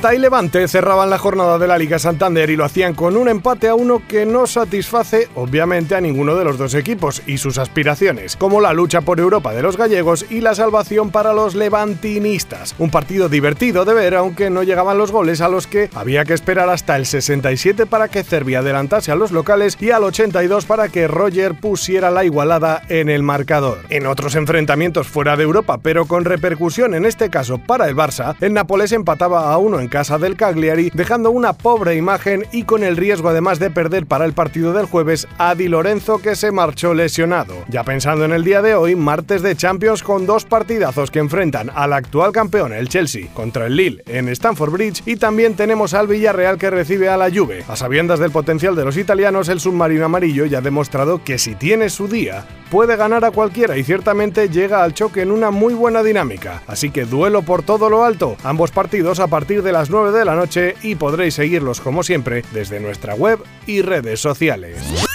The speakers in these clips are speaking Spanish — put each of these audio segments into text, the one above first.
Celta y Levante cerraban la jornada de la Liga Santander y lo hacían con un empate a uno que no satisface obviamente a ninguno de los dos equipos y sus aspiraciones, como la lucha por Europa de los gallegos y la salvación para los levantinistas. Un partido divertido de ver, aunque no llegaban los goles a los que había que esperar hasta el 67 para que Cervia adelantase a los locales y al 82 para que Roger pusiera la igualada en el marcador. En otros enfrentamientos fuera de Europa, pero con repercusión en este caso para el Barça, el Nápoles empataba a un en casa del Cagliari, dejando una pobre imagen y con el riesgo además de perder para el partido del jueves a Di Lorenzo que se marchó lesionado. Ya pensando en el día de hoy, martes de Champions con dos partidazos que enfrentan al actual campeón, el Chelsea, contra el Lille en Stamford Bridge y también tenemos al Villarreal que recibe a la Juve. A sabiendas del potencial de los italianos, el submarino amarillo ya ha demostrado que si tiene su día, puede ganar a cualquiera y ciertamente llega al choque en una muy buena dinámica. Así que duelo por todo lo alto, ambos partidos a partir de las 9 de la noche y podréis seguirlos como siempre desde nuestra web y redes sociales.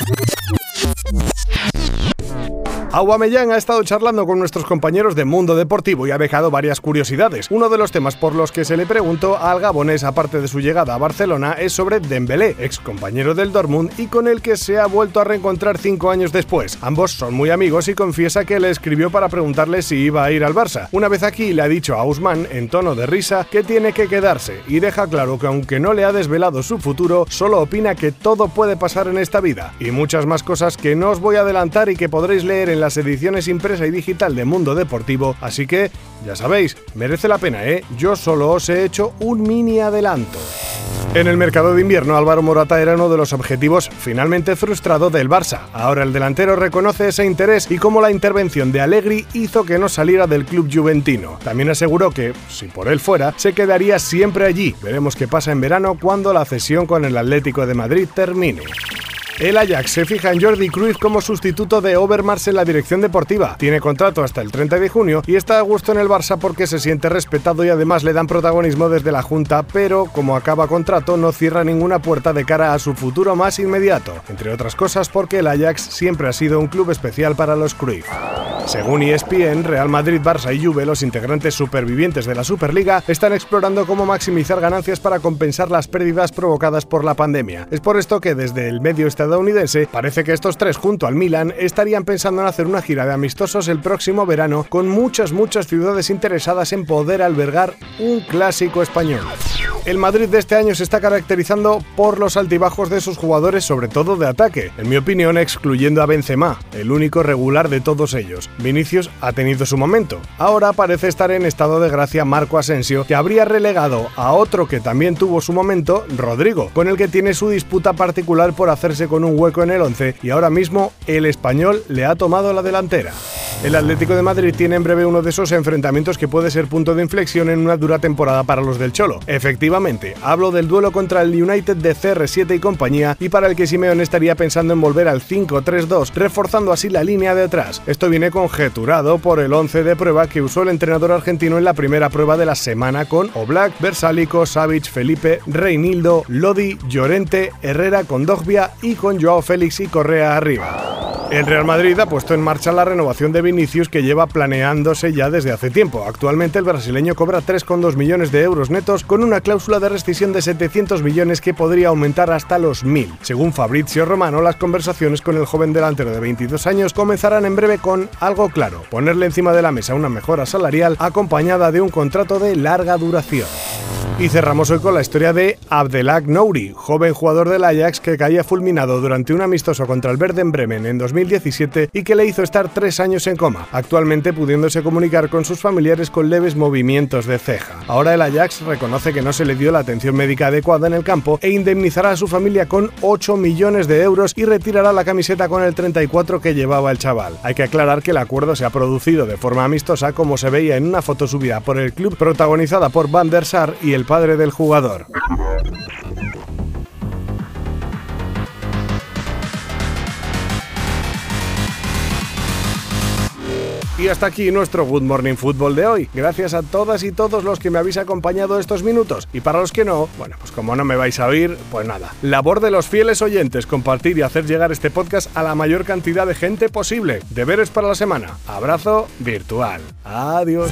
Aguamellán ha estado charlando con nuestros compañeros de Mundo Deportivo y ha dejado varias curiosidades. Uno de los temas por los que se le preguntó al gabonés, aparte de su llegada a Barcelona, es sobre Dembélé, ex compañero del Dortmund y con el que se ha vuelto a reencontrar cinco años después. Ambos son muy amigos y confiesa que le escribió para preguntarle si iba a ir al Barça. Una vez aquí le ha dicho a Usman, en tono de risa, que tiene que quedarse y deja claro que aunque no le ha desvelado su futuro, solo opina que todo puede pasar en esta vida y muchas más cosas que no os voy a adelantar y que podréis leer en la las ediciones impresa y digital de Mundo Deportivo, así que, ya sabéis, merece la pena, ¿eh? Yo solo os he hecho un mini adelanto. En el mercado de invierno, Álvaro Morata era uno de los objetivos finalmente frustrado del Barça. Ahora el delantero reconoce ese interés y cómo la intervención de Allegri hizo que no saliera del club juventino. También aseguró que, si por él fuera, se quedaría siempre allí. Veremos qué pasa en verano cuando la cesión con el Atlético de Madrid termine. El Ajax se fija en Jordi Cruyff como sustituto de Overmars en la dirección deportiva. Tiene contrato hasta el 30 de junio y está a gusto en el Barça porque se siente respetado y además le dan protagonismo desde la Junta, pero como acaba contrato no cierra ninguna puerta de cara a su futuro más inmediato, entre otras cosas porque el Ajax siempre ha sido un club especial para los Cruyff. Según ESPN, Real Madrid, Barça y Juve, los integrantes supervivientes de la Superliga, están explorando cómo maximizar ganancias para compensar las pérdidas provocadas por la pandemia. Es por esto que desde el medio estadounidense parece que estos tres junto al Milan estarían pensando en hacer una gira de amistosos el próximo verano con muchas muchas ciudades interesadas en poder albergar un clásico español. El Madrid de este año se está caracterizando por los altibajos de sus jugadores, sobre todo de ataque, en mi opinión excluyendo a Benzema, el único regular de todos ellos. Vinicius ha tenido su momento. Ahora parece estar en estado de gracia Marco Asensio, que habría relegado a otro que también tuvo su momento, Rodrigo, con el que tiene su disputa particular por hacerse con un hueco en el 11 y ahora mismo el español le ha tomado la delantera. El Atlético de Madrid tiene en breve uno de esos enfrentamientos que puede ser punto de inflexión en una dura temporada para los del Cholo. Efectivamente, hablo del duelo contra el United de CR7 y compañía y para el que Simeone estaría pensando en volver al 5-3-2, reforzando así la línea de atrás. Esto viene conjeturado por el 11 de prueba que usó el entrenador argentino en la primera prueba de la semana con Oblak, Versálico, Savic, Felipe, Reinildo, Lodi, Llorente, Herrera con Dogbia y con Joao Félix y Correa arriba. El Real Madrid ha puesto en marcha la renovación de Vinicius que lleva planeándose ya desde hace tiempo. Actualmente el brasileño cobra 3,2 millones de euros netos con una cláusula de rescisión de 700 millones que podría aumentar hasta los 1.000. Según Fabrizio Romano, las conversaciones con el joven delantero de 22 años comenzarán en breve con algo claro, ponerle encima de la mesa una mejora salarial acompañada de un contrato de larga duración. Y cerramos hoy con la historia de Abdelak Nouri, joven jugador del Ajax que caía fulminado durante un amistoso contra el Werder Bremen en 2017 y que le hizo estar tres años en coma, actualmente pudiéndose comunicar con sus familiares con leves movimientos de ceja. Ahora el Ajax reconoce que no se le dio la atención médica adecuada en el campo e indemnizará a su familia con 8 millones de euros y retirará la camiseta con el 34 que llevaba el chaval. Hay que aclarar que el acuerdo se ha producido de forma amistosa como se veía en una foto subida por el club protagonizada por Van der Sar y padre del jugador. Y hasta aquí nuestro Good Morning Football de hoy. Gracias a todas y todos los que me habéis acompañado estos minutos. Y para los que no, bueno, pues como no me vais a oír, pues nada. Labor de los fieles oyentes, compartir y hacer llegar este podcast a la mayor cantidad de gente posible. Deberes para la semana. Abrazo virtual. Adiós.